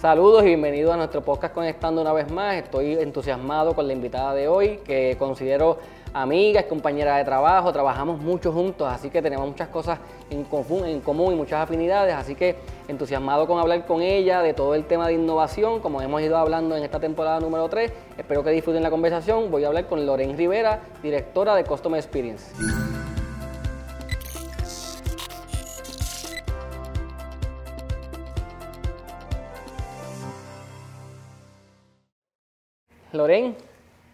Saludos y bienvenidos a nuestro podcast Conectando una vez más. Estoy entusiasmado con la invitada de hoy, que considero amiga, es compañera de trabajo, trabajamos mucho juntos, así que tenemos muchas cosas en común, en común y muchas afinidades, así que entusiasmado con hablar con ella de todo el tema de innovación, como hemos ido hablando en esta temporada número 3. Espero que disfruten la conversación. Voy a hablar con Loren Rivera, directora de Customer Experience. Loren.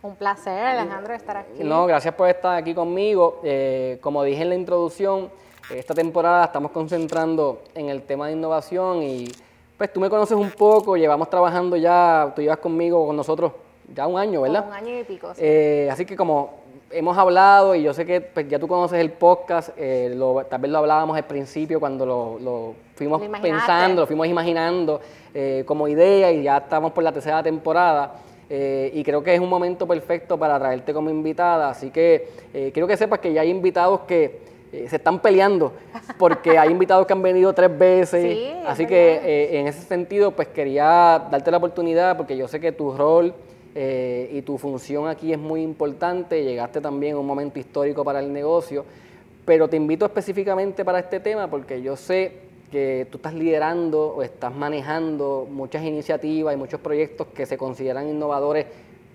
Un placer, Alejandro, estar aquí. No, gracias por estar aquí conmigo. Eh, como dije en la introducción, esta temporada estamos concentrando en el tema de innovación y pues tú me conoces un poco, llevamos trabajando ya, tú llevas conmigo, con nosotros ya un año, ¿verdad? un año y pico. Eh, así que como hemos hablado y yo sé que pues, ya tú conoces el podcast, eh, tal vez lo hablábamos al principio cuando lo, fuimos pensando, lo fuimos imaginando como idea y ya estamos por la tercera temporada. Eh, y creo que es un momento perfecto para traerte como invitada. Así que eh, quiero que sepas que ya hay invitados que eh, se están peleando, porque hay invitados que han venido tres veces. así que en ese sentido, pues quería darte la oportunidad, porque yo sé que tu rol y tu función aquí es muy importante. Llegaste también a un momento histórico para el negocio. Pero te invito específicamente para este tema, porque yo sé que tú estás liderando o estás manejando muchas iniciativas y muchos proyectos que se consideran innovadores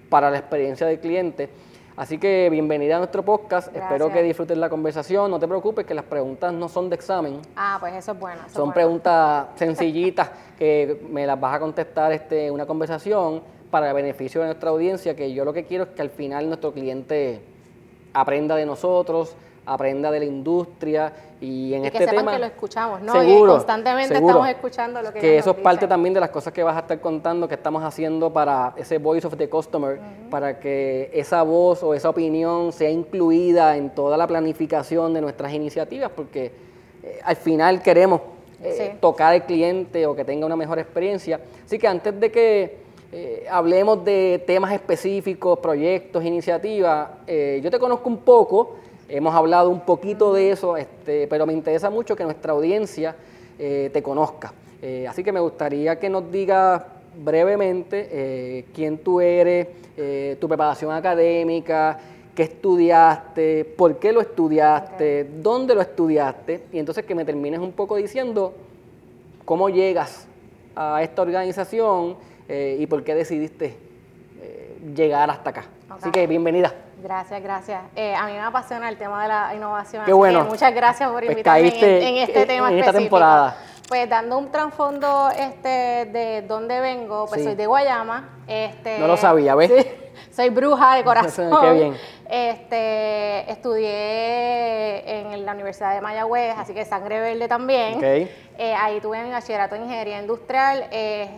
para la experiencia del cliente. Así que bienvenida a nuestro podcast. Espero que disfrutes la conversación. No te preocupes que las preguntas no son de examen. Ah, pues eso es bueno. son preguntas sencillitas que me las vas a contestar este, una conversación para el beneficio de nuestra audiencia, que yo lo que quiero es que al final nuestro cliente aprenda de nosotros, aprenda de la industria y en este que sepan que lo escuchamos, ¿no? y constantemente estamos escuchando lo que Que eso es parte también de las cosas que vas a estar contando, que estamos haciendo para ese voice of the customer, para que esa voz o esa opinión sea incluida en toda la planificación de nuestras iniciativas, porque eh, al final queremos eh, tocar al cliente o que tenga una mejor experiencia. Así que antes de que eh, hablemos de temas específicos, proyectos, iniciativas, yo te conozco un poco, Hemos hablado un poquito de eso, este, pero me interesa mucho que nuestra audiencia eh, te conozca. Eh, así que me gustaría que nos digas brevemente eh, quién tú eres, tu preparación académica, qué estudiaste, por qué lo estudiaste, dónde lo estudiaste, y entonces que me termines un poco diciendo cómo llegas a esta organización y por qué decidiste llegar hasta acá. Así que bienvenida. Gracias, gracias. Eh, a mí me apasiona el tema de la innovación. Qué bueno. muchas gracias por pues invitarme en, este tema en esta temporada. Pues dando un trasfondo este, de dónde vengo, pues soy de Guayama. Este, no lo sabía, ¿ves? soy bruja de corazón. Qué bien. Este, estudié en la Universidad de Mayagüez, así que sangre verde también. Okay. Eh, ahí tuve mi bachillerato en ingeniería industrial. Eh,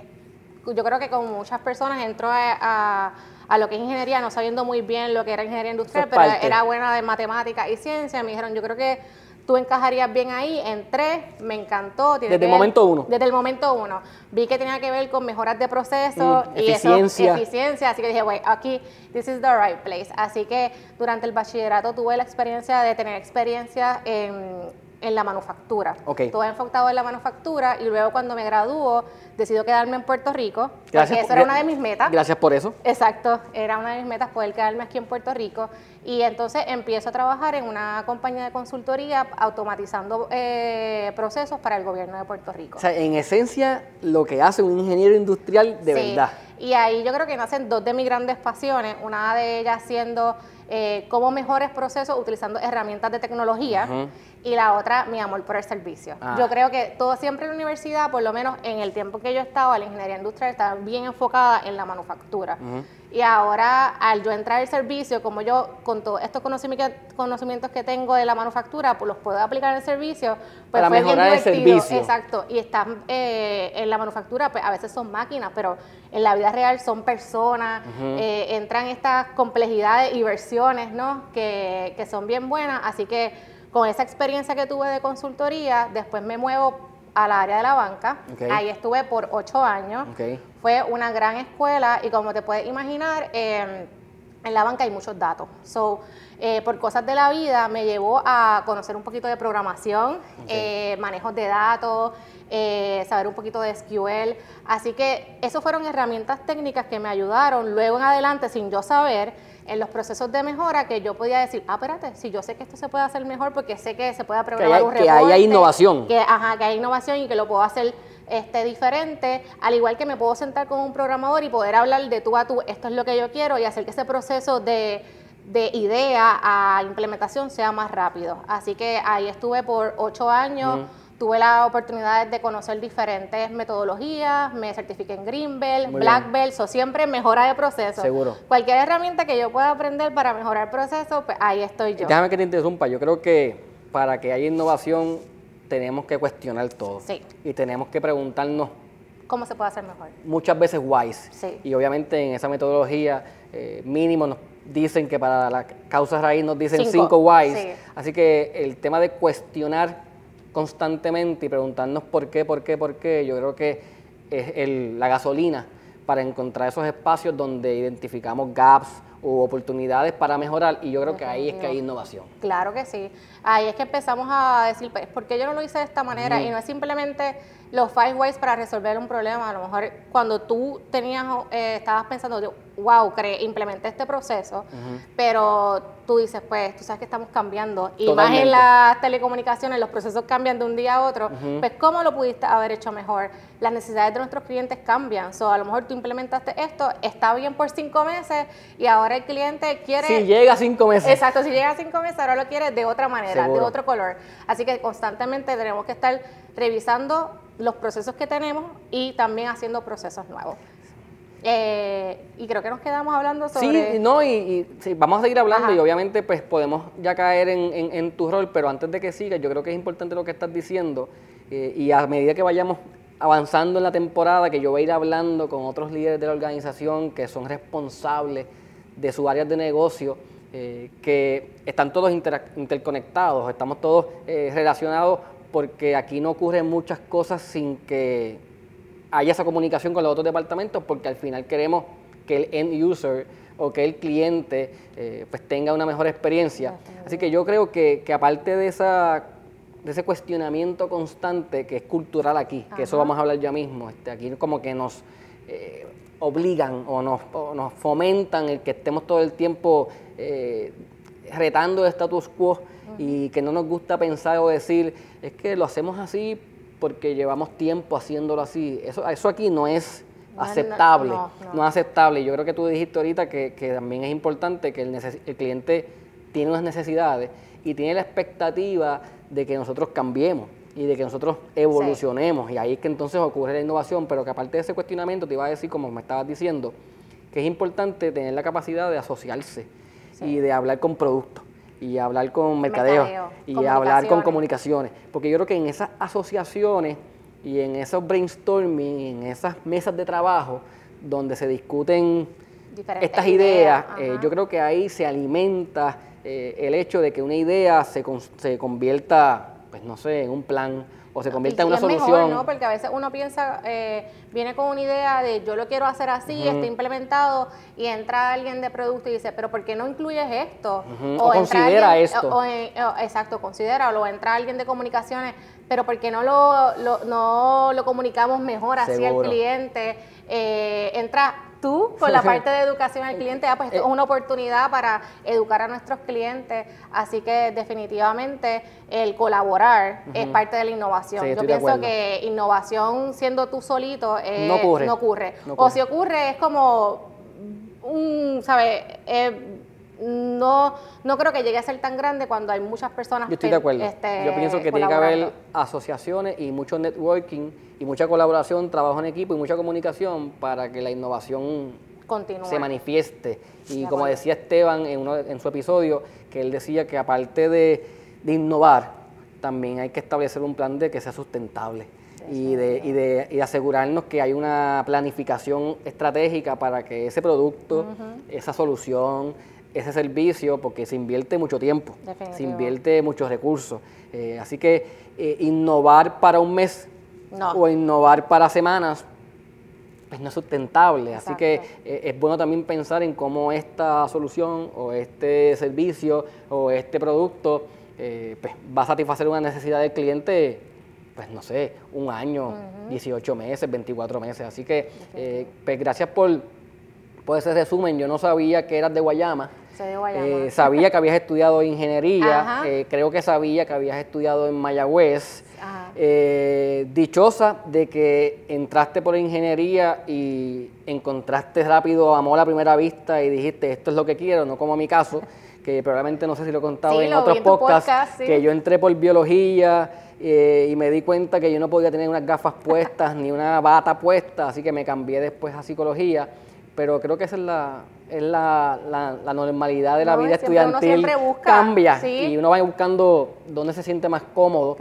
yo creo que como muchas personas entro a a lo que es ingeniería, no sabiendo muy bien lo que era ingeniería industrial, pero era buena de matemática y ciencia. Me dijeron, yo creo que tú encajarías bien ahí, entré, me encantó. desde el momento uno. Desde el momento uno. Vi que tenía que ver con mejoras de proceso mm, y eficiencia. eficiencia, así que dije, güey, aquí, this is the right place. Así que durante el bachillerato tuve la experiencia de tener experiencia en en la manufactura. Okay. Todo enfocado en la manufactura y luego cuando me graduó decido quedarme en Puerto Rico. Gracias porque eso era una de mis metas. Gracias por eso. Exacto, era una de mis metas poder quedarme aquí en Puerto Rico y entonces empiezo a trabajar en una compañía de consultoría automatizando eh, procesos para el gobierno de Puerto Rico. O sea, en esencia lo que hace un ingeniero industrial de sí. verdad. Y ahí yo creo que nacen dos de mis grandes pasiones, una de ellas siendo eh, cómo mejores procesos utilizando herramientas de tecnología y la otra, mi amor por el servicio. Ah. Yo creo que todo siempre en la universidad, por lo menos en el tiempo que yo estaba, la ingeniería industrial estaba bien enfocada en la manufactura. Y ahora, al yo entrar al servicio, como yo con todos estos conocimientos que tengo de la manufactura, pues los puedo aplicar en el servicio, pues Para fue mejorar bien el servicio. Exacto. Y están eh, en la manufactura, pues a veces son máquinas, pero en la vida real son personas, eh, entran estas complejidades y versiones, ¿no? Que, que son bien buenas. Así que con esa experiencia que tuve de consultoría, después me muevo al área de la banca. Ahí estuve por ocho años. Fue una gran escuela y como te puedes imaginar, em, en la banca hay muchos datos. So, eh, por cosas de la vida me llevó a conocer un poquito de programación, eh, manejos de datos, eh, saber un poquito de SQL. Así que eso fueron herramientas técnicas que me ayudaron luego en adelante, sin yo saber, en los procesos de mejora que yo podía decir, ah, espérate, si yo sé que esto se puede hacer mejor porque sé que se puede programar un reporte. Que hay innovación. Que, ajá, que hay innovación y que lo puedo hacer este, diferente, al igual que me puedo sentar con un programador y poder hablar de tú a tú, esto es lo que yo quiero y hacer que ese proceso de, idea a implementación sea más rápido. Así que ahí estuve por ocho años. Tuve la oportunidad de conocer diferentes metodologías, me certifiqué en Greenbelt, Black Belt, o siempre mejora de proceso. Seguro. Cualquier herramienta que yo pueda aprender para mejorar el proceso, pues ahí estoy yo. Déjame que te interrumpa, yo creo que para que haya innovación tenemos que cuestionar todo. Sí. Y tenemos que preguntarnos cómo se puede hacer mejor. Muchas veces wise. Sí. Y obviamente en esa metodología eh, mínimo nos dicen que para la causa raíz nos dicen cinco, wise. Así que el tema de cuestionar constantemente y preguntarnos por qué, por qué, por qué, yo creo que es el, la gasolina para encontrar esos espacios donde identificamos gaps o oportunidades para mejorar y yo creo que ahí es que hay innovación. Claro que sí. Ahí es que empezamos a decir, pues, ¿por qué yo no lo hice de esta manera? Y no es simplemente los five ways para resolver un problema. A lo mejor cuando tú tenías, eh, estabas pensando, wow, creé, implementé este proceso, pero tú dices, pues, tú sabes que estamos cambiando. Y más en las telecomunicaciones, los procesos cambian de un día a otro. Pues, ¿cómo lo pudiste haber hecho mejor? Las necesidades de nuestros clientes cambian. So, a lo mejor tú implementaste esto, está bien por cinco meses y ahora el cliente quiere... Si llega a cinco meses. Exacto, si llega a cinco meses, ahora lo quiere de otra manera, de otro color. Así que constantemente tenemos que estar revisando los procesos que tenemos y también haciendo procesos nuevos. Eh, y creo que nos quedamos hablando sobre... Sí, no, y, vamos a seguir hablando y obviamente pues podemos ya caer en, tu rol, pero antes de que sigas, yo creo que es importante lo que estás diciendo eh, y a medida que vayamos avanzando en la temporada, que yo voy a ir hablando con otros líderes de la organización que son responsables de sus áreas de negocio, eh, que están todos interconectados, estamos todos relacionados porque aquí no ocurren muchas cosas sin que haya esa comunicación con los otros departamentos, porque al final queremos que el end user o que el cliente eh, pues tenga una mejor experiencia. Así que yo creo que, aparte de, esa, de ese cuestionamiento constante que es cultural aquí, que eso vamos a hablar ya mismo, este, aquí como que nos eh, obligan o nos, nos, fomentan el que estemos todo el tiempo eh, retando el status quo y que no nos gusta pensar o decir, es que lo hacemos así porque llevamos tiempo haciéndolo así. Eso, eso aquí no es aceptable, no, es aceptable. Yo creo que tú dijiste ahorita que, también es importante que el, el, cliente tiene unas necesidades y tiene la expectativa de que nosotros cambiemos y de que nosotros evolucionemos. Y ahí es que entonces ocurre la innovación, pero que aparte de ese cuestionamiento te iba a decir, como me estabas diciendo, que es importante tener la capacidad de asociarse y de hablar con productos y hablar con mercadeo, y hablar con comunicaciones. Porque yo creo que en esas asociaciones y en esos brainstorming, en esas mesas de trabajo donde se discuten estas ideas, eh, yo creo que ahí se alimenta eh, el hecho de que una idea se, se convierta, pues no sé, en un plan o se convierta en una solución. ¿no? Porque a veces uno piensa, eh, viene con una idea de yo lo quiero hacer así, está implementado, y entra alguien de producto y dice, pero ¿por qué no incluyes esto? O, considera esto. exacto, considera, o entra alguien de comunicaciones, pero ¿por qué no lo, no lo comunicamos mejor así al cliente? Eh, entra tú con la parte de educación al cliente, ah, pues esto es una oportunidad para educar a nuestros clientes, así que definitivamente el colaborar es parte de la innovación. Yo pienso que innovación siendo tú solito no, ocurre. O si ocurre es como un, ¿sabes? Eh, no, no creo que llegue a ser tan grande cuando hay muchas personas. Yo estoy de acuerdo. Este, Yo pienso que tiene que haber asociaciones y mucho networking y mucha colaboración, trabajo en equipo y mucha comunicación para que la innovación se manifieste. Y como decía Esteban en, uno, en su episodio, que él decía que aparte de, innovar, también hay que establecer un plan de que sea sustentable. Y de, y, de, y asegurarnos que hay una planificación estratégica para que ese producto, esa solución, ese servicio porque se invierte mucho tiempo, se invierte muchos recursos. Eh, así que eh, innovar para un mes o innovar para semanas pues no es sustentable. Así que eh, es bueno también pensar en cómo esta solución o este servicio o este producto eh, pues, va a satisfacer una necesidad del cliente, pues no sé, un año, 18 meses, 24 meses. Así que pues gracias por, por ese resumen. Yo no sabía que eras de Guayama. Eh, sabía que habías estudiado ingeniería, eh, creo que sabía que habías estudiado en Mayagüez. Eh, dichosa de que entraste por ingeniería y encontraste rápido amor a primera vista y dijiste esto es lo que quiero, no como mi caso, que probablemente no sé si lo he contado en otros podcasts, que yo entré por biología y me di cuenta que yo no podía tener unas gafas puestas ni una bata puesta, así que me cambié después a psicología, pero creo que esa es la, es la, la, normalidad de la vida estudiantil cambia y uno va buscando dónde se siente más cómodo.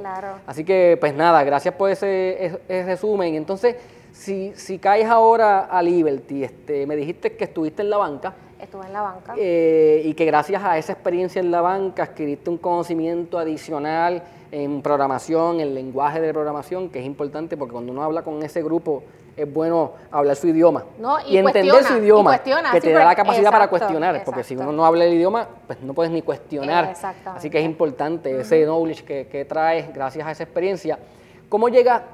Así que, pues nada, gracias por ese, resumen. Entonces, si, si caes ahora a Liberty, este, me dijiste que estuviste en la banca. Estuve en la banca. Eh, y que gracias a esa experiencia en la banca adquiriste un conocimiento adicional en programación, en lenguaje de programación, que es importante porque cuando uno habla con ese grupo es bueno hablar su idioma y, entender su idioma, que te da la capacidad para cuestionar, porque si uno no habla el idioma, pues no puedes ni cuestionar. Así que es importante ese knowledge que, que traes gracias a esa experiencia. ¿Cómo llega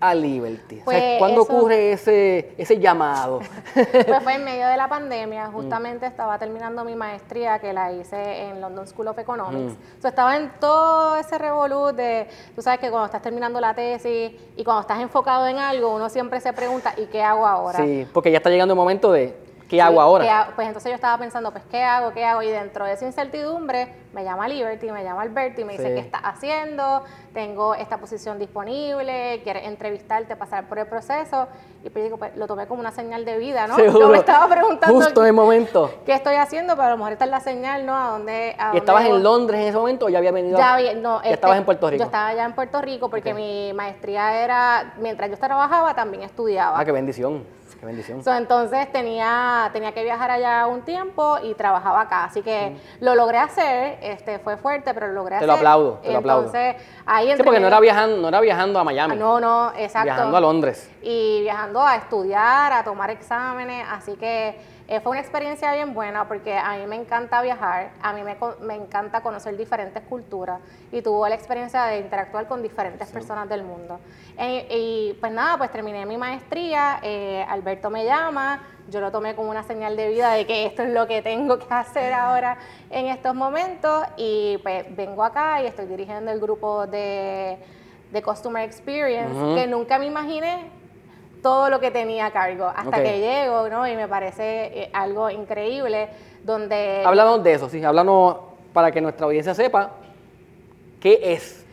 a Liberty? Pues ¿Cuándo ocurre ese, ese llamado? Pues fue en medio de la pandemia, justamente estaba terminando mi maestría que la hice en London School of Economics. Mm. estaba en todo ese revolú de, tú sabes que cuando estás terminando la tesis y cuando estás enfocado en algo, uno siempre se pregunta, ¿y qué hago ahora? Sí, porque ya está llegando el momento de ¿Qué hago ahora? pues entonces yo estaba pensando, pues, ¿qué hago? ¿Qué hago? Y dentro de esa incertidumbre me llama Liberty, me llama Alberti y me dice, ¿qué estás haciendo? Tengo esta posición disponible, quieres entrevistarte, pasar por el proceso. Y pues digo, pues lo tomé como una señal de vida, ¿no? Yo me estaba preguntando. Justo en el momento. ¿Qué estoy haciendo? Pero a lo mejor esta es la señal, ¿no? ¿A dónde? ¿Y estabas en Londres en ese momento o ya había venido? Ya, no, ya estabas este, en Puerto Rico. Yo estaba ya en Puerto Rico porque mi maestría era, mientras yo trabajaba, también estudiaba. Ah, qué bendición. Qué bendición. entonces tenía, tenía que viajar allá un tiempo y trabajaba acá. Así que mm. lo logré hacer, este, fue fuerte, pero lo logré hacer. Te lo aplaudo, te lo aplaudo. Entonces, ahí Sí, porque no era, viajando, no era viajando a Miami. No, no, exacto. Viajando a Londres. Y viajando a estudiar, a tomar exámenes. Así que eh, fue una experiencia bien buena porque a mí me encanta viajar, a mí me, me encanta conocer diferentes culturas y tuve la experiencia de interactuar con diferentes personas del mundo. Eh, y pues nada, pues terminé mi maestría, eh, Alberto me llama, yo lo tomé como una señal de vida de que esto es lo que tengo que hacer ahora en estos momentos y pues vengo acá y estoy dirigiendo el grupo de, de Customer Experience que nunca me imaginé todo lo que tenía a cargo hasta que llego, ¿no? Y me parece eh, algo increíble donde... Háblanos de eso, sí, háblanos para que nuestra audiencia sepa qué es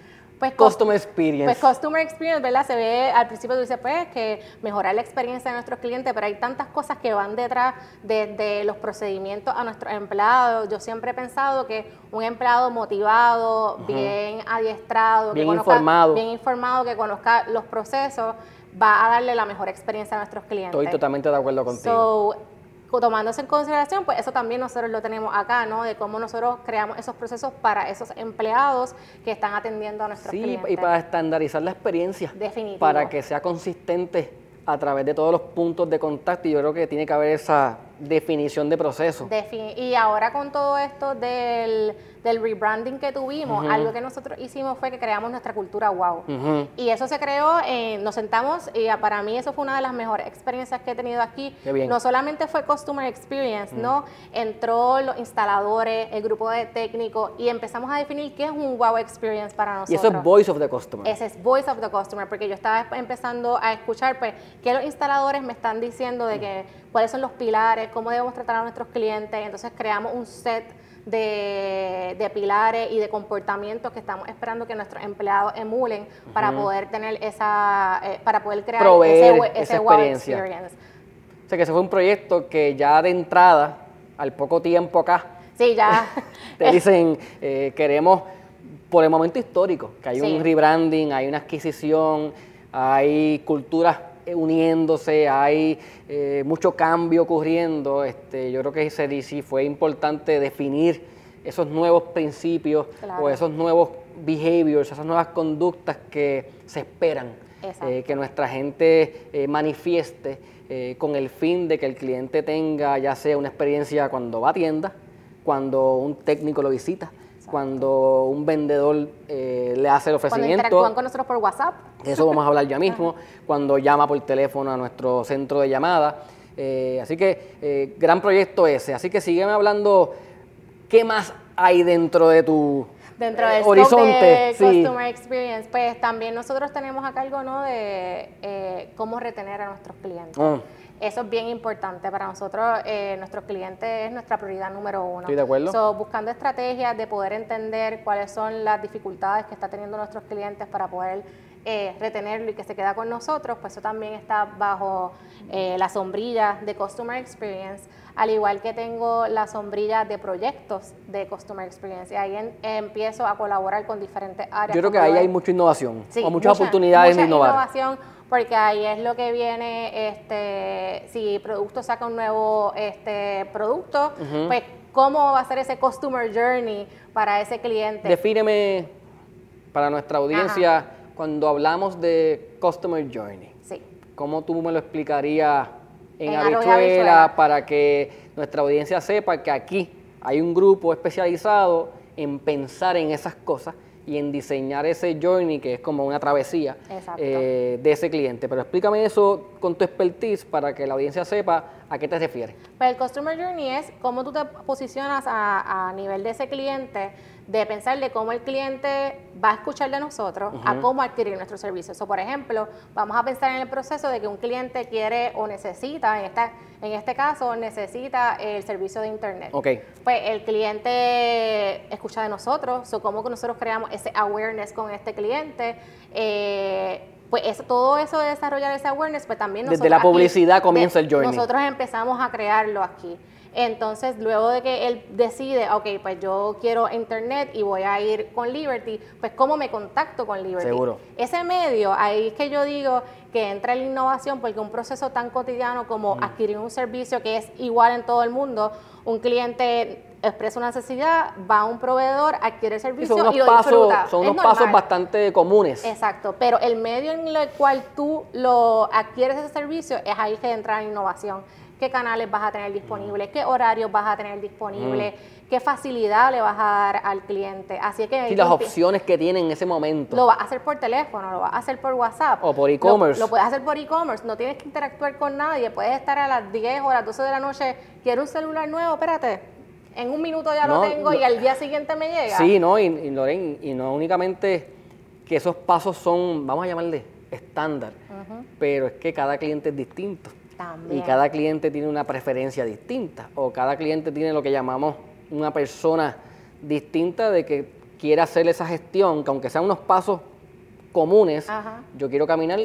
pues, Customer Experience. Pues Customer Experience, ¿verdad? Se ve, al principio tú dices, pues, que mejorar la experiencia de nuestros clientes, pero hay tantas cosas que van detrás de, los procedimientos a nuestros empleados. Yo siempre he pensado que un empleado motivado, bien adiestrado, bien informado. bien informado, que conozca los procesos, va a darle la mejor experiencia a nuestros clientes. Estoy totalmente de acuerdo contigo tomándose en consideración, pues eso también nosotros lo tenemos acá, ¿no? De cómo nosotros creamos esos procesos para esos empleados que están atendiendo a nuestros clientes. Sí, y para estandarizar la experiencia. Definitivo. Para que sea consistente a través de todos los puntos de contacto y yo creo que tiene que haber esa definición de proceso. y ahora con todo esto del del rebranding que tuvimos, algo que nosotros hicimos fue que creamos nuestra cultura wow. Y eso se creó, eh, nos sentamos y para mí eso fue una de las mejores experiencias que he tenido aquí. No solamente fue Customer Experience, ¿no? Entró los instaladores, el grupo de técnicos y empezamos a definir qué es un wow experience para nosotros. Y eso es Voice of the Customer. Ese es Voice of the Customer, porque yo estaba empezando a escuchar, pues, qué los instaladores me están diciendo de que cuáles son los pilares, cómo debemos tratar a nuestros clientes. Entonces creamos un set de, pilares y de comportamientos que estamos esperando que nuestros empleados emulen para poder tener esa, eh, para poder crear ese, ese wow experience. O sea que ese fue un proyecto que ya de entrada, al poco tiempo acá, sí, ya. te dicen, eh, queremos, por el momento histórico, que hay un rebranding, hay una adquisición, hay culturas uniéndose, hay eh, mucho cambio ocurriendo. Este, yo creo que sí fue importante definir esos nuevos principios o esos nuevos behaviors, esas nuevas conductas que se esperan eh, que nuestra gente eh, manifieste eh, con el fin de que el cliente tenga ya sea una experiencia cuando va a tienda, cuando un técnico lo visita, cuando un vendedor le hace el ofrecimiento. Cuando interactúan con nosotros por WhatsApp. Eso vamos a hablar ya mismo. cuando llama por teléfono a nuestro centro de llamada. así que gran proyecto ese. Así que sígueme hablando, ¿qué más hay dentro de tu dentro del horizonte de Customer Experience, pues también nosotros tenemos a cargo ¿no? de eh, cómo retener a nuestros clientes. Ah. Eso es bien importante para nosotros. Eh, nuestros clientes es nuestra prioridad número uno. Estoy de acuerdo. buscando estrategias de poder entender cuáles son las dificultades que está teniendo nuestros clientes para poder eh, retenerlo y que se queda con nosotros, pues eso también está bajo eh, la sombrilla de Customer Experience, al igual que tengo la sombrilla de proyectos de Customer Experience. Y ahí empiezo a colaborar con diferentes áreas. Yo creo que ahí hay mucha innovación, o muchas oportunidades de innovar. innovación, porque ahí es lo que viene, este, si producto saca un nuevo este, producto, pues cómo va a ser ese Customer Journey para ese cliente. Defíneme para nuestra audiencia cuando hablamos de Customer Journey, sí. ¿cómo tú me lo explicarías en, en para que nuestra audiencia sepa que aquí hay un grupo especializado en pensar en esas cosas y en diseñar ese journey que es como una travesía eh, de ese cliente. Pero explícame eso con tu expertise para que la audiencia sepa a qué te refieres. Pues el Customer Journey es cómo tú te posicionas a, a nivel de ese cliente de pensar de cómo el cliente va a escuchar de nosotros a cómo adquirir nuestro servicio. O por ejemplo, vamos a pensar en el proceso de que un cliente quiere o necesita, en, esta, en este caso, necesita el servicio de Internet. Okay. Pues el cliente escucha de nosotros, o cómo nosotros creamos ese awareness con este cliente. Eh, pues eso, todo eso de desarrollar ese awareness, pues también nosotros... Desde la publicidad comienza el journey. Nosotros empezamos a crearlo aquí. Entonces, luego de que él decide, ok, pues yo quiero internet y voy a ir con Liberty, pues ¿cómo me contacto con Liberty? Seguro. Ese medio, ahí es que yo digo que entra la innovación porque un proceso tan cotidiano como mm. adquirir un servicio que es igual en todo el mundo, un cliente expresa una necesidad, va a un proveedor, adquiere el servicio y lo disfruta. Son unos pasos bastante comunes. Exacto, pero el medio en el cual tú lo adquieres ese servicio es ahí que entra la innovación qué canales vas a tener disponibles, qué horarios vas a tener disponibles, mm. qué facilidad le vas a dar al cliente. Así que... Y las opciones que tiene en ese momento. Lo vas a hacer por teléfono, lo vas a hacer por WhatsApp. O por e-commerce. Lo, puedes hacer por e-commerce, no tienes que interactuar con nadie, puedes estar a las 10 o a las 12 de la noche, quiero un celular nuevo, espérate, en un minuto ya lo tengo y al día siguiente me llega. Sí, no, y, y y no únicamente que esos pasos son, vamos a llamarle estándar, pero es que cada cliente es distinto. Y cada cliente tiene una preferencia distinta o cada cliente tiene lo que llamamos una persona distinta de que quiere hacer esa gestión, que aunque sean unos pasos comunes, yo quiero caminar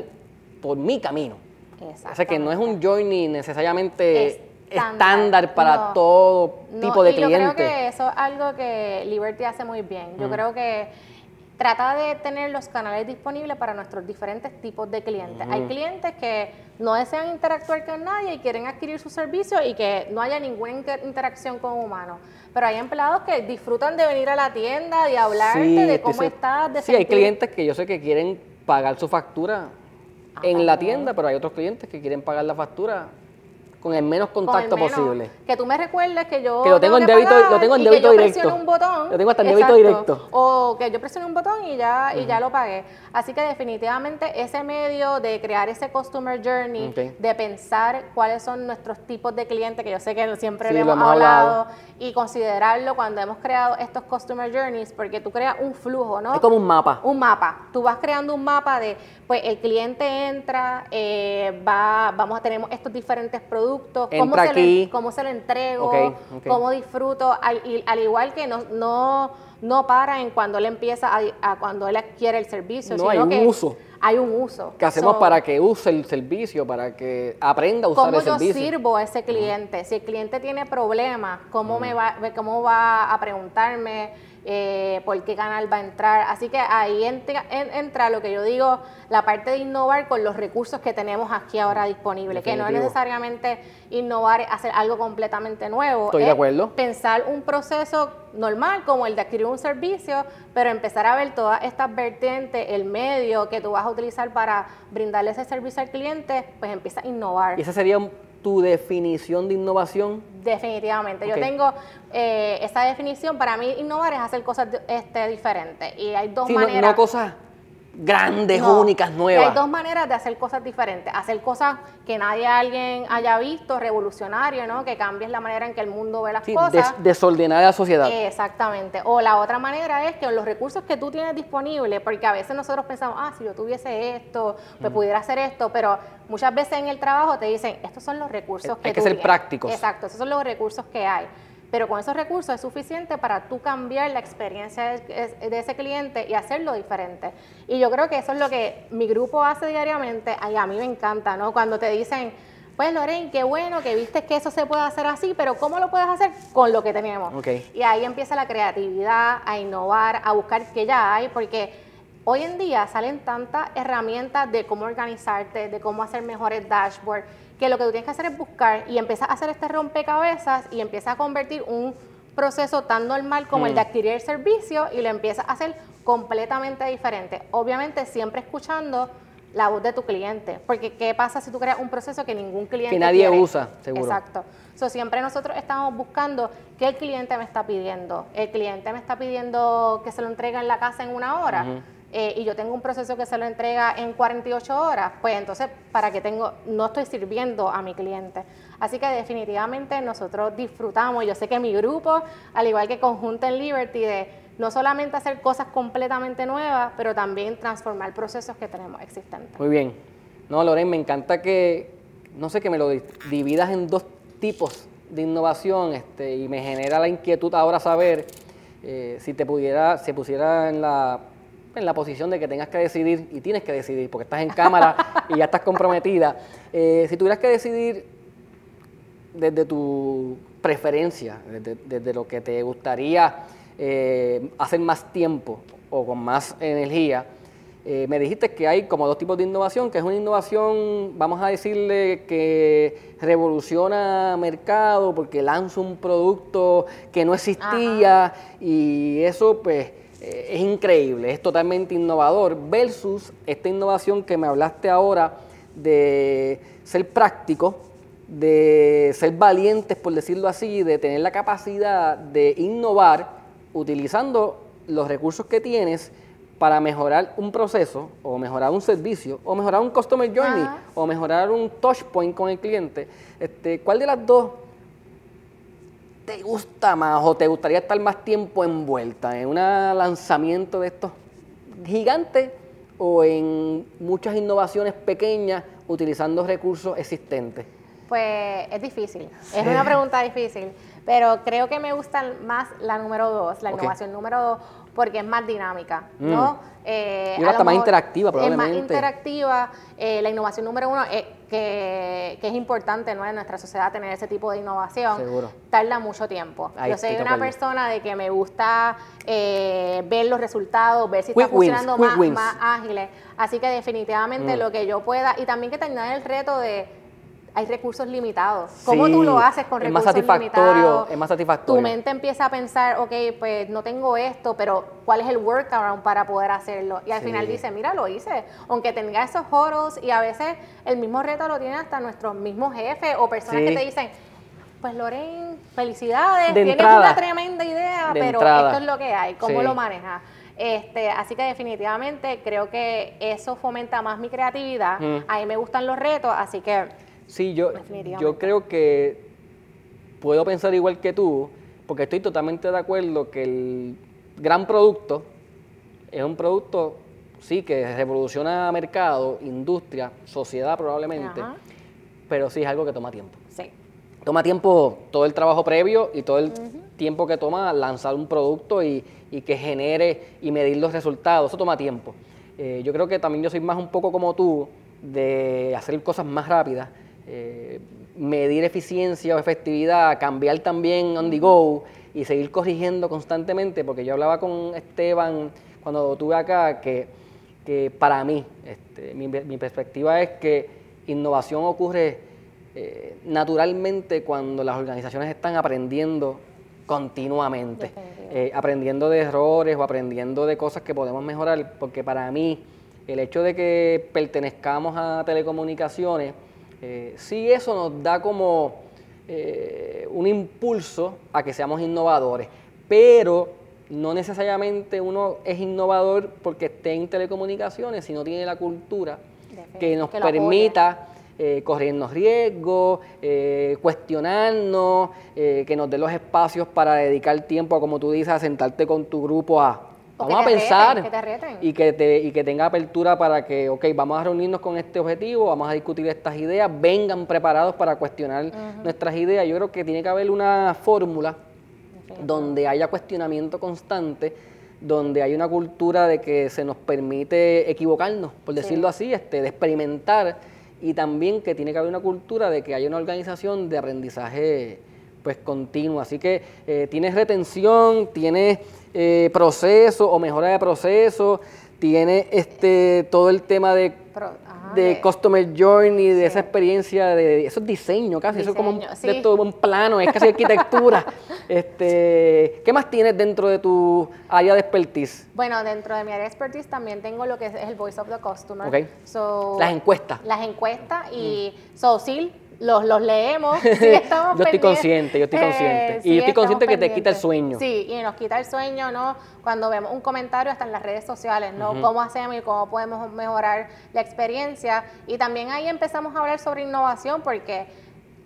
por mi camino. O sea que no es un journey necesariamente estándar, para todo tipo de cliente. Yo creo que eso es algo que Liberty hace muy bien. Yo creo que trata de tener los canales disponibles para nuestros diferentes tipos de clientes. Hay clientes que no desean interactuar con nadie y quieren adquirir su servicio y que no haya ninguna interacción con humanos. Pero hay empleados que disfrutan de venir a la tienda, de hablarte, de cómo estás, de Sí, hay clientes que yo sé que quieren pagar su factura en la tienda, pero hay otros clientes que quieren pagar la factura con el menos contacto posible. Que tú me recuerdes que yo que lo tengo en débito, lo tengo en débito directo. un botón. Lo tengo hasta en débito directo. O que yo presioné un botón y ya y ya lo pagué. Así que definitivamente ese medio de crear ese customer journey, de pensar cuáles son nuestros tipos de clientes, que yo sé que siempre le hemos, hablado, y considerarlo cuando hemos creado estos customer journeys, porque tú creas un flujo, ¿no? Es como un mapa. Un mapa. Tú vas creando un mapa de, pues el cliente entra, eh, va, vamos a tener estos diferentes productos, cómo se, Le, cómo se lo entrego, cómo disfruto, al, al igual que no, no no para en cuando él empieza a, cuando él adquiere el servicio. No hay un uso. Hay un uso. ¿Qué hacemos para que use el servicio, para que aprenda a usar el servicio? ¿Cómo yo sirvo a ese cliente? Si el cliente tiene problemas, ¿cómo, me va, ¿cómo va a preguntarme? Eh, por qué canal va a entrar. Así que ahí entra, entra, lo que yo digo, la parte de innovar con los recursos que tenemos aquí ahora disponibles, que no es necesariamente innovar, hacer algo completamente nuevo. Estoy de acuerdo. Pensar un proceso normal como el de adquirir un servicio, pero empezar a ver todas estas vertientes, el medio que tú vas a utilizar para brindarle ese servicio al cliente, pues empieza a innovar. Y esa sería tu definición de innovación? Definitivamente. Yo tengo eh, esa definición. Para mí, innovar es hacer cosas este, diferentes. Y hay dos maneras. No, cosas grandes, únicas, nuevas. Hay dos maneras de hacer cosas diferentes. Hacer cosas que nadie alguien haya visto, revolucionario, ¿no? Que cambies la manera en que el mundo ve las cosas. desordenar la sociedad. Exactamente. O la otra manera es que los recursos que tú tienes disponibles, porque a veces nosotros pensamos, ah, si yo tuviese esto, me pudiera hacer esto, pero muchas veces en el trabajo te dicen, estos son los recursos que Hay que ser prácticos. Exacto, esos son los recursos que hay pero con esos recursos es suficiente para tú cambiar la experiencia de, ese cliente y hacerlo diferente. Y yo creo que eso es lo que mi grupo hace diariamente, y a mí me encanta, ¿no? Cuando te dicen, pues Lorraine, qué bueno que viste que eso se puede hacer así, pero ¿cómo lo puedes hacer? Con lo que tenemos. Y ahí empieza la creatividad, a innovar, a buscar qué ya hay, porque hoy en día salen tantas herramientas de cómo organizarte, de cómo hacer mejores dashboards, que lo que tú tienes que hacer es buscar y empiezas a hacer este rompecabezas y empiezas a convertir un proceso tan normal como el de mm. adquirir el servicio y lo empiezas a hacer completamente diferente. Obviamente siempre escuchando la voz de tu cliente, porque ¿qué pasa si tú creas un proceso que ningún cliente Que nadie usa, seguro. Exacto. So, siempre nosotros estamos buscando qué el cliente me está pidiendo. El cliente me está pidiendo que se lo entregue en la casa en una hora. Eh, y yo tengo un proceso que se lo entrega en 48 horas, pues entonces, ¿para qué tengo? No estoy sirviendo a mi cliente. Así que definitivamente nosotros disfrutamos, yo sé que mi grupo, al igual que Conjunta en Liberty, de no solamente hacer cosas completamente nuevas, pero también transformar procesos que tenemos existentes. Muy bien. No, Loren, me encanta que, no sé, que me lo dividas en dos tipos de innovación este, y me genera la inquietud ahora saber eh, si te pudiera, se pusiera en la en la posición de que tengas que decidir, y tienes que decidir, porque estás en cámara y ya estás comprometida, eh, si tuvieras que decidir desde tu preferencia, desde, lo que te gustaría eh, hacer más tiempo o con más energía, eh, me dijiste que hay como dos tipos de innovación, que es una innovación, vamos a decirle, que revoluciona mercado porque lanza un producto que no existía y eso pues es increíble, es totalmente innovador, versus esta innovación que me hablaste ahora de ser práctico, de ser valientes, por decirlo así, de tener la capacidad de innovar utilizando los recursos que tienes para mejorar un proceso o mejorar un servicio o mejorar un customer journey o mejorar un touch point con el cliente. Este, ¿Cuál de las dos te gusta más o te gustaría estar más tiempo envuelta en un lanzamiento de estos gigantes o en muchas innovaciones pequeñas utilizando recursos existentes? Pues es difícil, es una pregunta difícil, pero creo que me gusta más la número dos, la innovación número dos, porque es más dinámica, ¿no? Mm. Eh, y más interactiva, probablemente. Es más interactiva. Eh, la innovación número uno, eh, que, es importante ¿no? en nuestra sociedad tener ese tipo de innovación, Seguro. tarda mucho tiempo. Yo soy una persona de que me gusta eh, ver los resultados, ver si está funcionando más, más ágiles. Así que definitivamente mm. lo que yo pueda, y también que terminar el reto de hay recursos limitados. ¿Cómo tú lo haces con recursos limitados? Es más satisfactorio. Tu mente empieza a pensar, ok, pues no tengo esto, pero ¿cuál es el workaround para poder hacerlo? Y al final dice, mira, lo hice. Aunque tenga esos joros y a veces el mismo reto lo tienen hasta nuestros mismos jefes o personas que te dicen, pues Lorraine, felicidades, tienes una tremenda idea, pero esto es lo que hay, ¿cómo lo manejas? Este, así que definitivamente creo que eso fomenta más mi creatividad. A mí me gustan los retos, así que Sí, yo, yo creo que puedo pensar igual que tú, porque estoy totalmente de acuerdo que el gran producto es un producto, sí, que revoluciona mercado, industria, sociedad probablemente, pero sí es algo que toma tiempo. Sí. Toma tiempo todo el trabajo previo y todo el tiempo que toma lanzar un producto y, que genere y medir los resultados, eso toma tiempo. Eh, yo creo que también yo soy más un poco como tú, de hacer cosas más rápidas, eh, medir eficiencia o efectividad, cambiar también on the go, y seguir corrigiendo constantemente, porque yo hablaba con Esteban cuando tuve acá que, que para mí, este, mi, mi, perspectiva es que innovación ocurre eh, naturalmente cuando las organizaciones están aprendiendo continuamente, eh, aprendiendo de errores o aprendiendo de cosas que podemos mejorar, porque para mí el hecho de que pertenezcamos a telecomunicaciones, eh, sí eso nos da como eh, un impulso a que seamos innovadores, pero no necesariamente uno es innovador porque esté en telecomunicaciones, sino tiene la cultura que nos permita eh, corrernos riesgos, eh, cuestionarnos, eh, que nos dé los espacios para dedicar tiempo, como tú dices, a sentarte con tu grupo a... Vamos a pensar y que te, y que tenga apertura para que, ok, vamos a reunirnos con este objetivo, vamos a discutir estas ideas, vengan preparados para cuestionar nuestras ideas. Yo creo que tiene que haber una fórmula donde haya cuestionamiento constante, donde hay una cultura de que se nos permite equivocarnos, por decirlo así, este, de experimentar y también que tiene que haber una cultura de que haya una organización de aprendizaje pues continuo. Así que eh, tienes retención, tienes eh, proceso o mejora de proceso, tiene este todo el tema de de, Customer Journey, de esa experiencia, de esos diseños casi, eso es como un, de todo un plano, es casi arquitectura. este, ¿Qué más tienes dentro de tu área de expertise? Bueno, dentro de mi área de expertise también tengo lo que es el Voice of the Customer. Okay. las encuestas. Las encuestas y mm. SOCIL los, los leemos. Sí, yo estoy consciente, yo estoy consciente. Eh, y yo estoy consciente que te quita el sueño. Sí, y nos quita el sueño, ¿no? Cuando vemos un comentario hasta en las redes sociales, ¿no? Cómo hacemos y cómo podemos mejorar la experiencia. Y también ahí empezamos a hablar sobre innovación porque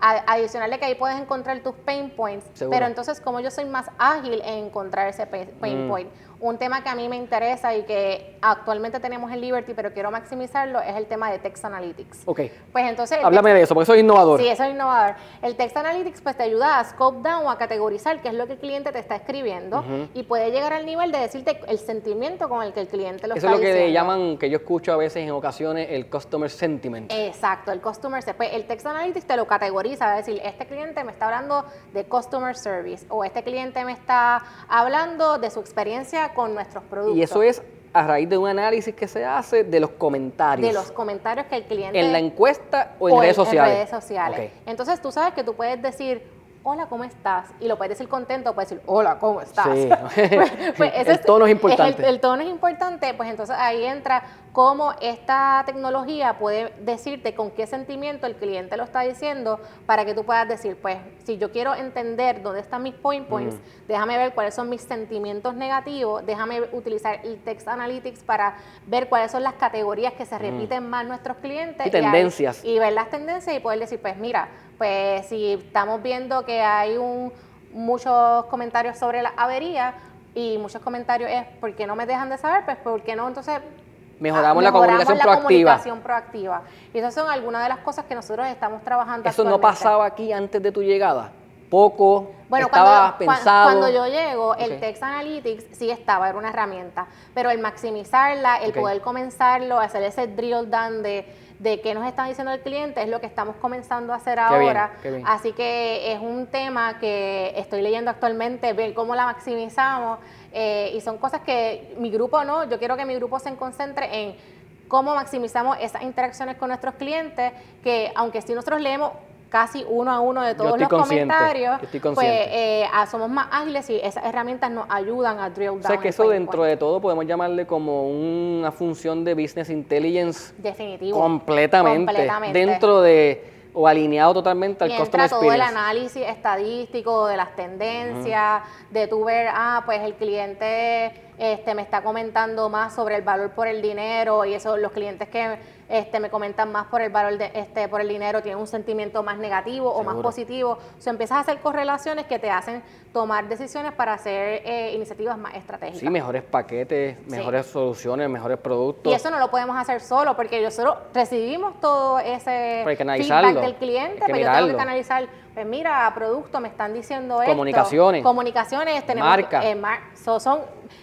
adicional de que ahí puedes encontrar tus pain points, pero entonces como yo soy más ágil en encontrar ese pain mm. point, un tema que a mí me interesa y que actualmente tenemos en Liberty, pero quiero maximizarlo, es el tema de Text Analytics. Ok. Pues entonces... Háblame de eso, porque eso es innovador. Sí, eso es innovador. El Text Analytics pues te ayuda a scope down o a categorizar qué es lo que el cliente te está escribiendo y puede llegar al nivel de decirte el sentimiento con el que el cliente lo está diciendo. Eso es lo que llaman, que yo escucho a veces en ocasiones, el Customer Sentiment. Exacto, el Customer pues El Text Analytics te lo categoriza, es decir, este cliente me está hablando de Customer Service o este cliente me está hablando de su experiencia con nuestros productos. Y eso es a raíz de un análisis que se hace de los comentarios. De los comentarios que el cliente... ¿En la encuesta o en redes sociales? En redes sociales. Entonces tú sabes que tú puedes decir, hola, ¿cómo estás? Y lo puedes decir contento, puedes decir, hola, ¿cómo estás? Sí. Pues, pues, el tono es importante. el, tono es importante, pues entonces ahí entra cómo esta tecnología puede decirte con qué sentimiento el cliente lo está diciendo para que tú puedas decir, pues si yo quiero entender dónde están mis point points, mm. déjame ver cuáles son mis sentimientos negativos, déjame utilizar el Text Analytics para ver cuáles son las categorías que se mm. repiten más nuestros clientes. Y tendencias. y ver las tendencias y poder decir, pues mira, pues si estamos viendo que hay un, muchos comentarios sobre la avería y muchos comentarios es, ¿por qué no me dejan de saber? Pues, ¿por qué no? Entonces, mejoramos, la, comunicación, la proactiva. comunicación proactiva. Y esas son algunas de las cosas que nosotros estamos trabajando. ¿Eso no pasaba aquí antes de tu llegada? Poco, bueno, estaba cuando, pensado. Cuando yo llego, el Text Analytics sí estaba, era una herramienta, pero el maximizarla, el poder comenzarlo, hacer ese drill down de de qué nos está diciendo el cliente es lo que estamos comenzando a hacer ahora. Así que es un tema que estoy leyendo actualmente, ver cómo la maximizamos eh, y son cosas que mi grupo no, yo quiero que mi grupo se concentre en cómo maximizamos esas interacciones con nuestros clientes, que aunque si nosotros leemos casi uno a uno de todos los comentarios, pues eh, somos más ágiles y esas herramientas nos ayudan a drill down. O sea que eso dentro de todo podemos llamarle como una función de business intelligence. Definitivo. Completamente. Dentro de o alineado totalmente al y customer todo el análisis estadístico de las tendencias, de tu ver, ah, pues el cliente este, me está comentando más sobre el valor por el dinero y eso los clientes que este, me comentan más por el valor de, este, por el dinero, tienen un sentimiento más negativo o más positivo. O sea, empiezas a hacer correlaciones que te hacen tomar decisiones para hacer eh, iniciativas más estratégicas. Sí, mejores paquetes, mejores soluciones, mejores productos. Y eso no lo podemos hacer solo, porque nosotros recibimos todo ese feedback del cliente, pero yo tengo que canalizar pues mira, producto, me están diciendo esto. Comunicaciones. Comunicaciones, tenemos Marca. eh, mar- so- son,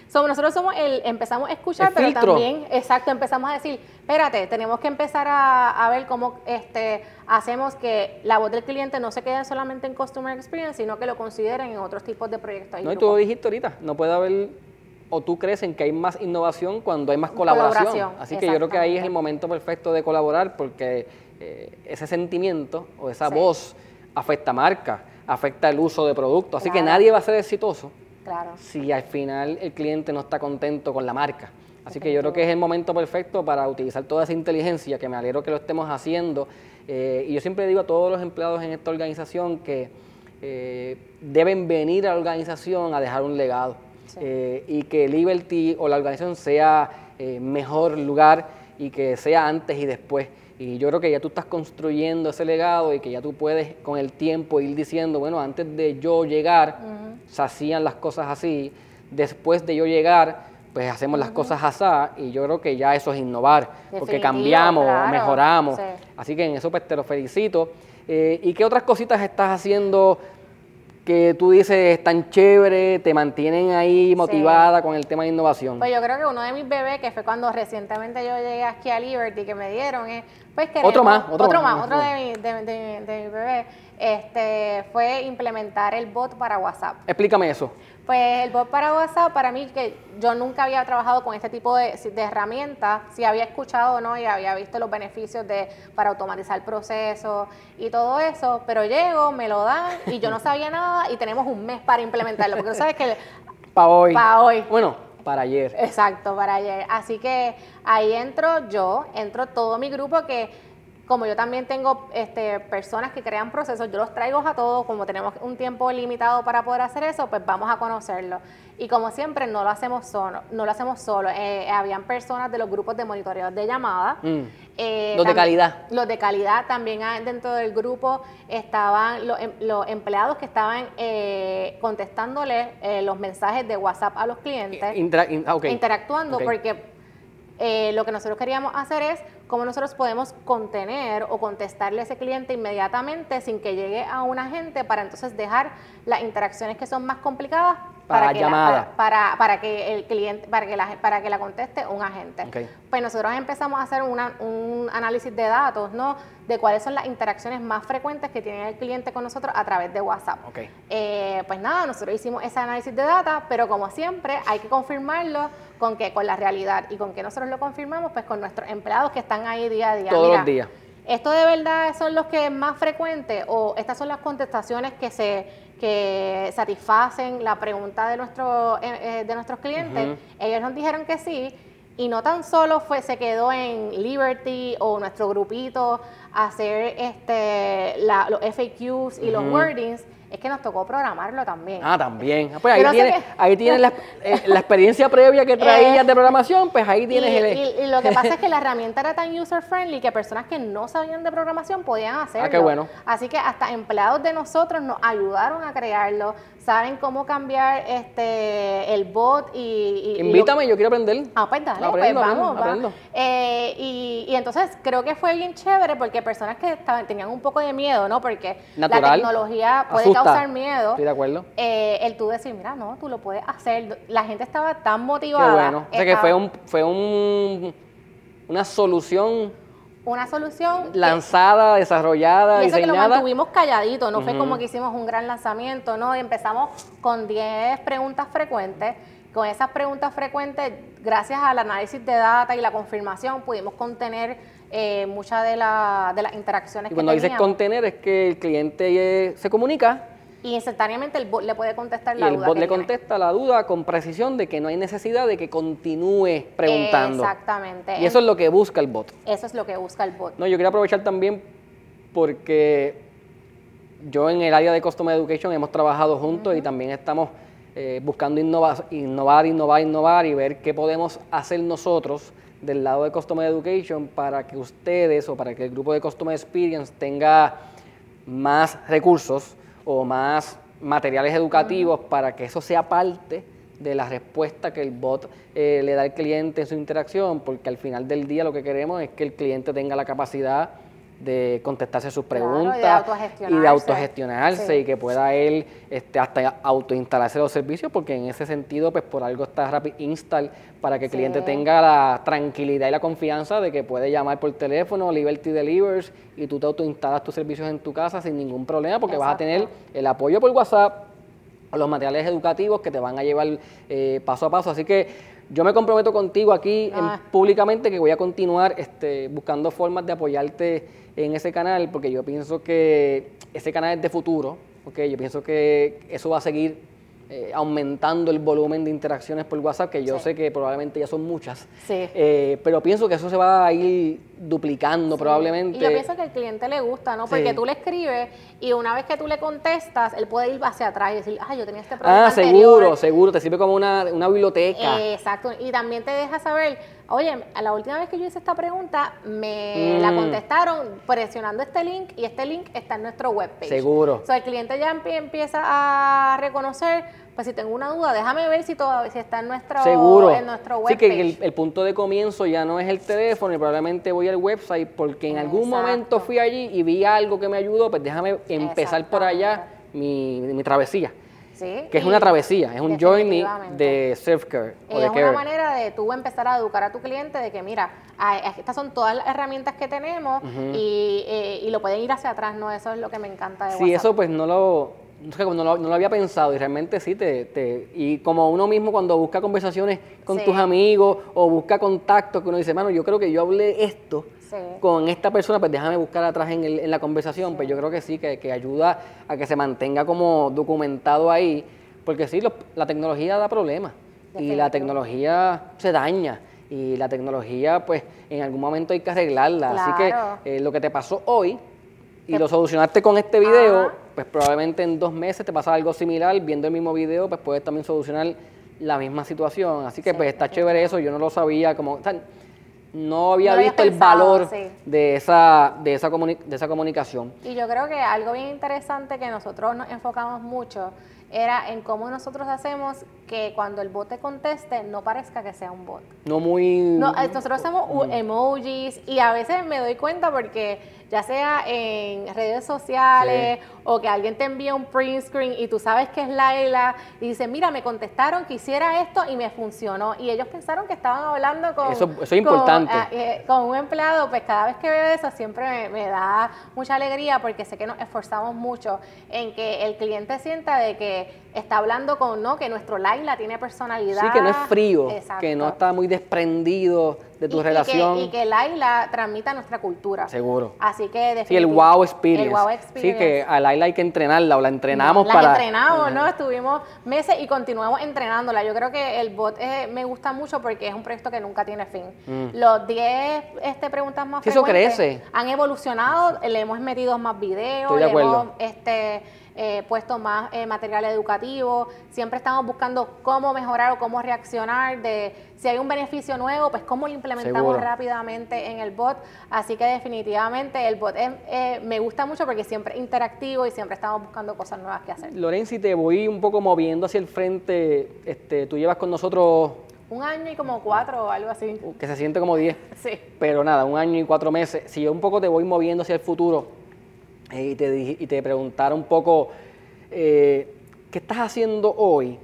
so- nosotros somos el, empezamos a escuchar, El pero filtro. también, exacto, empezamos a decir, espérate, tenemos que empezar a, a ver cómo este, hacemos que la voz del cliente no se quede solamente en Customer Experience, sino que lo consideren en otros tipos de proyectos. y No, y tú lo dijiste ahorita, no puede haber, o tú crees en que hay más innovación cuando hay más colaboración. Colaboración, Así que yo creo que ahí es el momento perfecto de colaborar porque eh, ese sentimiento o esa Sí. voz afecta marca, afecta el uso de productos. Así que nadie va a ser exitoso Claro. si al final el cliente no está contento con la marca. Así que yo creo que es el momento perfecto para utilizar toda esa inteligencia, que me alegro que lo estemos haciendo. Eh, y yo siempre digo a todos los empleados en esta organización que eh, deben venir a la organización a dejar un legado. Sí. Eh, y que Liberty o la organización sea mejor lugar y que sea antes y después. Y yo creo que ya tú estás construyendo ese legado y que ya tú puedes con el tiempo ir diciendo, bueno, antes de yo llegar, se hacían las cosas así, después de yo llegar, pues hacemos las cosas así, y yo creo que ya eso es innovar, porque cambiamos, claro, mejoramos. sí. Así que en eso pues te lo felicito. Eh, ¿Y qué otras cositas estás haciendo que tú dices están chévere, te mantienen ahí motivada con el tema de innovación? Pues yo creo que uno de mis bebés, que fue cuando recientemente yo llegué aquí a Liberty, que me dieron, es, pues queremos, Otro más, otro más, más, otro otro de mi, de, de- de mi bebé, este, fue implementar el bot para WhatsApp. Explícame eso. Pues el bot para WhatsApp, para mí, que yo nunca había trabajado con este tipo de, de herramientas, sí había escuchado ¿no? y había visto los beneficios de para automatizar procesos y todo eso, pero llego, me lo dan y yo no sabía nada y tenemos un mes para implementarlo, porque tú sabes que Para hoy. para hoy Bueno, para ayer. Exacto, para ayer. Así que ahí entro yo, entro todo mi grupo que como yo también tengo este, personas que crean procesos, yo los traigo a todos, como tenemos un tiempo limitado para poder hacer eso, pues vamos a conocerlo. Y como siempre, no lo hacemos solo, no lo hacemos solo. Eh, habían personas de los grupos de monitoreo de llamada. Mm. eh, Los de calidad. Los de calidad. También hay- dentro del grupo estaban los, em- los empleados que estaban eh, contestándole eh, los mensajes de WhatsApp a los clientes Intera- ah, interactuando porque eh, lo que nosotros queríamos hacer es cómo nosotros podemos contener o contestarle a ese cliente inmediatamente sin que llegue a un agente para entonces dejar las interacciones que son más complicadas Para que llamada. La, para, para que el cliente para que la, para que la conteste un agente. Pues nosotros empezamos a hacer una- un análisis de datos, ¿no? De cuáles son las interacciones más frecuentes que tiene el cliente con nosotros a través de WhatsApp. Eh, pues nada, nosotros hicimos ese análisis de data, pero como siempre hay que confirmarlo con que con la realidad y con que nosotros lo confirmamos, pues con nuestros empleados que están ahí día a día. Todos Mira, los días. ¿Esto de verdad son los que más frecuentes o estas son las contestaciones que se que satisfacen la pregunta de, nuestro, eh, eh, de nuestros clientes? Ellos nos dijeron que sí y no tan solo fue se quedó en Liberty o nuestro grupito hacer este la- los FAQs y los wordings, es que nos tocó programarlo también. Ah, también. Ah, Pues ahí tienes, ahí tienes la, eh, la experiencia previa que traías de programación, pues ahí Y, tienes el... y- y lo que pasa es que la herramienta era tan user friendly que personas que no sabían de programación podían hacerlo. Ah, qué bueno. Así que hasta empleados de nosotros nos ayudaron a crearlo, saben cómo cambiar este el bot y, y- y lo- Invítame, yo quiero aprender. Ah, pues dale, Aprendo, pues aprendo, vamos, va. aprendo. Eh, y, y entonces creo que fue bien chévere porque personas que estaban, tenían un poco de miedo, ¿no? Porque la tecnología puede Asusta. Causar miedo. Estoy de acuerdo. Eh, el tú decir, mira, no, tú lo puedes hacer. La gente estaba tan Qué motivada. bueno. O sea que fue un, fue un, una solución una solución. que- lanzada, desarrollada, y eso que lo diseñada. mantuvimos calladito, no fue como que hicimos un gran lanzamiento, no, y empezamos con 10 preguntas frecuentes. Con esas preguntas frecuentes, gracias al análisis de data y la confirmación, pudimos contener eh, muchas de, la- de las interacciones Y que cuando dices contener es que el cliente eh, se comunica y instantáneamente el bot le puede contestar y la el duda bot que le tiene. contesta la duda con precisión de que no hay necesidad de que continúe preguntando. Exactamente. Y eso es lo que busca el bot. Eso es lo que busca el bot. No, yo quiero aprovechar también porque yo en el área de Customer Education hemos trabajado juntos y también estamos eh, buscando innova- innovar, innovar, innovar y ver qué podemos hacer nosotros del lado de Customer Education para que ustedes o para que el grupo de Customer Experience tenga más recursos o más materiales educativos para que eso sea parte de la respuesta que el bot eh, le da al cliente en su interacción, porque al final del día lo que queremos es que el cliente tenga la capacidad de contestarse sus Claro, preguntas y de autogestionarse. y de autogestionarse Sí. y que pueda él este, hasta autoinstalarse los servicios, porque en ese sentido, pues por algo está Rapid Install, para que el Sí. cliente tenga la tranquilidad y la confianza de que puede llamar por teléfono, Liberty Delivers, y tú te autoinstalas tus servicios en tu casa sin ningún problema, porque vas a tener el apoyo por WhatsApp, los materiales educativos que te van a llevar eh, paso a paso. Así que yo me comprometo contigo aquí en- Ah. públicamente que voy a continuar este, buscando formas de apoyarte en ese canal, porque yo pienso que ese canal es de futuro. ¿ok? Yo pienso que eso va a seguir eh, aumentando el volumen de interacciones por WhatsApp, que yo Sí. sé que probablemente ya son muchas. Sí. Eh, pero pienso que eso se va a ir duplicando probablemente. Y yo pienso que al cliente le gusta, ¿no? Porque tú le escribes y una vez que tú le contestas, él puede ir hacia atrás y decir, ah, yo tenía este problema Ah, anterior". seguro, seguro, te sirve como una, una biblioteca. Eh, exacto. Y también te deja saber, oye, la última vez que yo hice esta pregunta, me Mm. la contestaron presionando este link y este link está en nuestro webpage. Seguro. O sea, el cliente ya empie- empieza a reconocer, pues si tengo una duda, déjame ver si todavía si está en nuestro, Seguro. en nuestro sí, webpage. que el, el punto de comienzo ya no es el teléfono y probablemente voy al website porque en algún momento fui allí y vi algo que me ayudó, pues déjame empezar por allá mi, mi travesía. Sí, Que es una travesía, es un journey de self-care de es care. una manera de tú empezar a educar a tu cliente de que, mira, estas son todas las herramientas que tenemos y, eh, y lo pueden ir hacia atrás, ¿no? Eso es lo que me encanta de Sí, WhatsApp. eso pues no lo, no lo, no lo había pensado y realmente sí, te, te- y como uno mismo cuando busca conversaciones con Sí. tus amigos o busca contactos, que uno dice, mano, yo creo que yo hablé esto Sí. con esta persona, pues déjame buscar atrás en, el- en la conversación, pues yo creo que sí, que, que ayuda a que se mantenga como documentado ahí, porque sí, la tecnología da problemas y la tecnología se daña. Y la tecnología, pues, en algún momento hay que arreglarla. Así que eh, lo que te pasó hoy y lo solucionaste con este video, Ajá. pues probablemente en dos meses te pasa algo similar, viendo el mismo video, pues puedes también solucionar la misma situación. Así que Sí, pues está chévere eso, yo no lo sabía, como, o sea, no había No visto el valor sí. de esa, de esa de esa comunicación. Y yo creo que algo bien interesante que nosotros nos enfocamos mucho era en cómo nosotros hacemos que cuando el bot te conteste no parezca que sea un bot. No muy No, eh, nosotros hacemos u- emojis y a veces me doy cuenta porque ya sea en redes sociales o que alguien te envía un print screen y tú sabes que es Laila y dice, mira, me contestaron que hiciera esto y me funcionó. Y ellos pensaron que estaban hablando con... Eso- eso es importante. ah, eh, con un empleado, pues cada vez que veo eso siempre me, me da mucha alegría porque sé que nos esforzamos mucho en que el cliente sienta de que está hablando con, ¿no? Que nuestro Laila tiene personalidad. Sí, que no es frío, que Exacto. no está muy desprendido de tu Y- y que- relación. Y que, Laila transmita nuestra cultura. Seguro. Así que Sí, el wow experience. El wow Sí, que a Laila hay que entrenarla o la entrenamos Las para... entrenamos, ¿no? Estuvimos meses y continuamos entrenándola. Yo creo que el bot eh, me gusta mucho porque es un proyecto que nunca tiene fin. Mm. Los 10 este, preguntas más Sí, eso frecuentes crece. han evolucionado, le hemos metido más videos, Estoy de le acuerdo. hemos este, eh, puesto más eh, material educativo. Siempre estamos buscando cómo mejorar o cómo reaccionar de si hay un beneficio nuevo, pues cómo lo implementamos Seguro. rápidamente en el bot. Así que definitivamente el bot es- eh, me gusta mucho porque siempre es interactivo y siempre estamos buscando cosas nuevas que hacer. Lorenzi, te voy un poco moviendo hacia el frente. Este, tú llevas con nosotros, Un año y como cuatro o algo así. que se siente como 10, Sí. pero nada, un año y cuatro meses. Si yo un poco te voy moviendo hacia el futuro y, te, y te preguntara un poco, eh, ¿qué estás haciendo hoy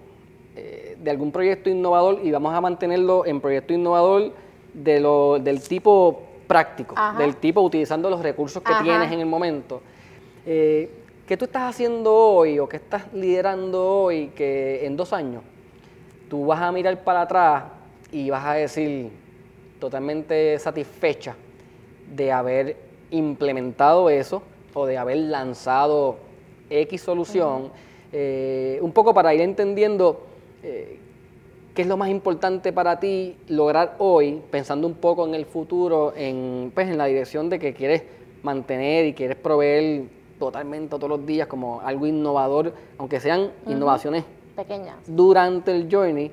eh, de algún proyecto innovador? Y vamos a mantenerlo en proyecto innovador de lo, del tipo práctico, Ajá. del tipo utilizando los recursos que Ajá. tienes en el momento. Eh, ¿Qué tú estás haciendo hoy o qué estás liderando hoy que en dos años tú vas a mirar para atrás y vas a decir totalmente satisfecha de haber implementado eso o de haber lanzado X solución, eh, un poco para ir entendiendo eh, qué es lo más importante para ti lograr hoy, pensando un poco en el futuro, en, pues, en la dirección de que quieres mantener y quieres proveer totalmente todos los días como algo innovador, aunque sean innovaciones Pequeñas. durante el journey,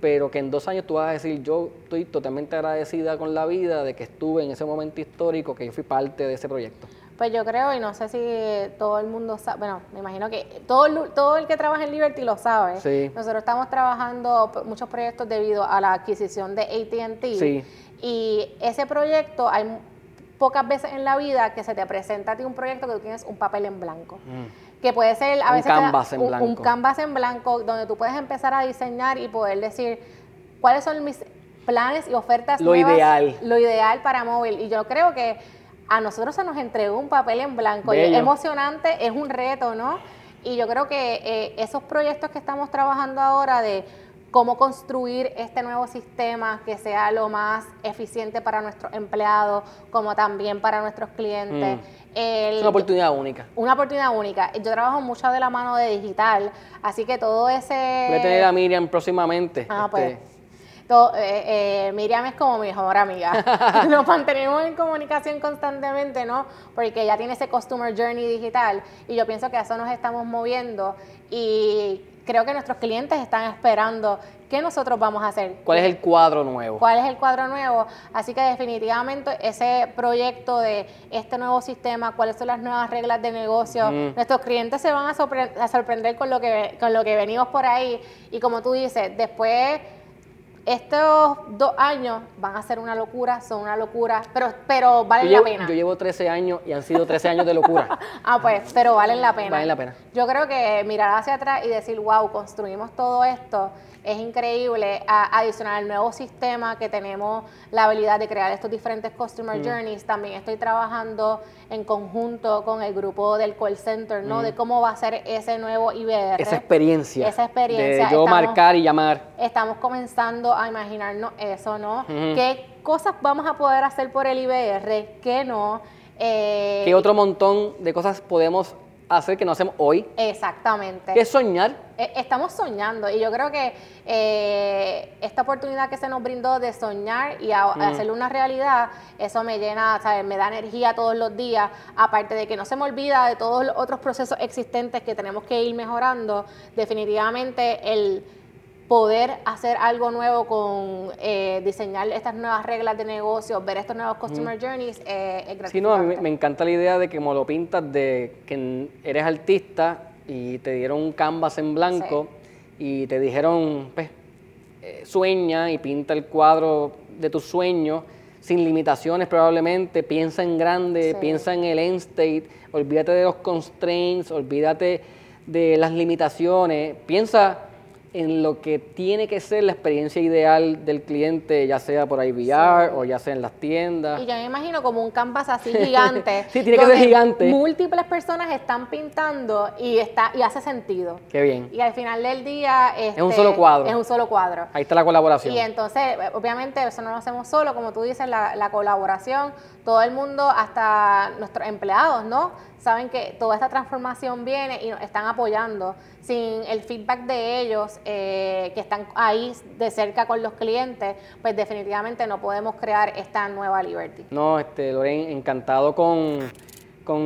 pero que en dos años tú vas a decir, yo estoy totalmente agradecida con la vida de que estuve en ese momento histórico, que yo fui parte de ese proyecto. Pues yo creo, y no sé si todo el mundo sabe, bueno, me imagino que todo el, todo el que trabaja en Liberty lo sabe. Sí. Nosotros estamos trabajando muchos proyectos debido a la adquisición de ATT. Sí. Y ese proyecto, hay, pocas veces en la vida que se te presenta a ti un proyecto que tú tienes un papel en blanco. Mm. Que puede ser a veces un canvas, en blanco. un canvas en blanco donde tú puedes empezar a diseñar y poder decir cuáles son mis planes y ofertas lo ideal lo ideal para móvil y yo creo que a nosotros se nos entregó un papel en blanco es emocionante es un reto no y yo creo que eh, esos proyectos que estamos trabajando ahora de cómo construir este nuevo sistema que sea lo más eficiente para nuestros empleados, como también para nuestros clientes. Mm. es una oportunidad única. Una oportunidad única. Yo trabajo mucho de la mano de digital, así que todo ese... Voy a tener a Miriam próximamente. Ah, pues. Eh, eh, Miriam es como mi mejor amiga. Nos mantenemos en comunicación constantemente, ¿no? Porque ella tiene ese Customer Journey digital y yo pienso que a eso nos estamos moviendo y creo que nuestros clientes están esperando qué nosotros vamos a hacer. ¿Cuál es el cuadro nuevo? ¿Cuál es el cuadro nuevo? Así que definitivamente ese proyecto de este nuevo sistema, cuáles son las nuevas reglas de negocio, nuestros clientes se van a, sorprender con lo, que, con lo que venimos por ahí y como tú dices, después estos dos años van a ser una locura, son una locura, pero, pero valen la pena. Yo llevo 13 años y han sido 13 años de locura. ah, pues, pero valen la pena. Valen la pena. Yo creo que mirar hacia atrás y decir, wow, construimos todo esto es increíble. A, adicional al nuevo sistema que tenemos la habilidad de crear estos diferentes customer mm. journeys, también estoy trabajando en conjunto con el grupo del call center, ¿no? Mm. De cómo va a ser ese nuevo IBR. Esa experiencia. Esa experiencia. De yo marcar y llamar. Estamos comenzando a imaginarnos eso, ¿no? ¿Qué cosas vamos a poder hacer por el IBR? ¿Qué no? Eh, ¿Qué otro montón de cosas podemos hacer que no hacemos hoy. Exactamente. ¿Qué es soñar? E, estamos soñando y yo creo que eh, esta oportunidad que se nos brindó de soñar y mm. hacerlo una realidad, eso me llena, ¿sabes? me da energía todos los días, aparte de que no se me olvida de todos los otros procesos existentes que tenemos que ir mejorando, definitivamente el poder hacer algo nuevo con eh, diseñar estas nuevas reglas de negocio, ver estos nuevos customer journeys, eh, es Sí, no, a mí me encanta la idea de que como lo pintas, de que eres artista y te dieron un canvas en blanco y te dijeron, pues, eh, sueña y pinta el cuadro de tus sueños sin limitaciones probablemente, piensa en grande, piensa en el end state, olvídate de los constraints, olvídate de las limitaciones, piensa en lo que tiene que ser la experiencia ideal del cliente, ya sea por IVR o ya sea en las tiendas. Y yo me imagino como un canvas así gigante. sí, tiene que ser gigante. Múltiples personas están pintando y está y hace sentido. Qué bien. Y al final del día es un solo este, cuadro. Es un solo cuadro. Ahí está la colaboración. Y entonces, obviamente, eso no lo hacemos solo, como tú dices, la, la colaboración, todo el mundo, hasta nuestros empleados, ¿no? saben que toda esta transformación viene y nos están apoyando. Sin el feedback de ellos, eh, que están ahí de cerca con los clientes, pues definitivamente no podemos crear esta nueva Liberty. No, este, Loren, encantado con,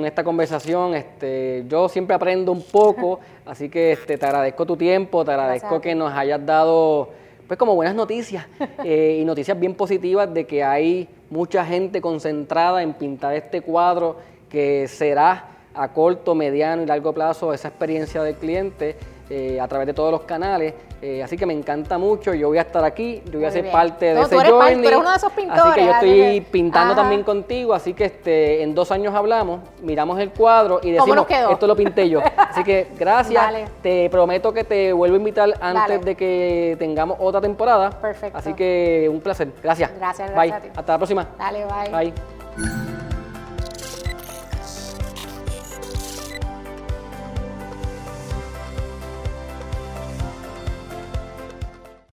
esta conversación. Este, yo siempre aprendo un poco, así que este, te agradezco tu tiempo, te agradezco que nos hayas dado pues como buenas noticias eh, y noticias bien positivas de que hay mucha gente concentrada en pintar este cuadro que será a corto, mediano y largo plazo esa experiencia del cliente eh, a través de todos los canales. Eh, así que me encanta mucho. Yo voy a estar aquí, yo voy a ser parte de ese journey. uno de esos pintores. Así que yo estoy pintando también contigo. Así que este, en dos años hablamos, miramos el cuadro y decimos, esto lo pinté yo. Así que gracias. Te prometo que te vuelvo a invitar antes de que tengamos otra temporada. Perfecto. Así que un placer. Gracias. Gracias, gracias Bye. Hasta la próxima. Dale, bye. Bye.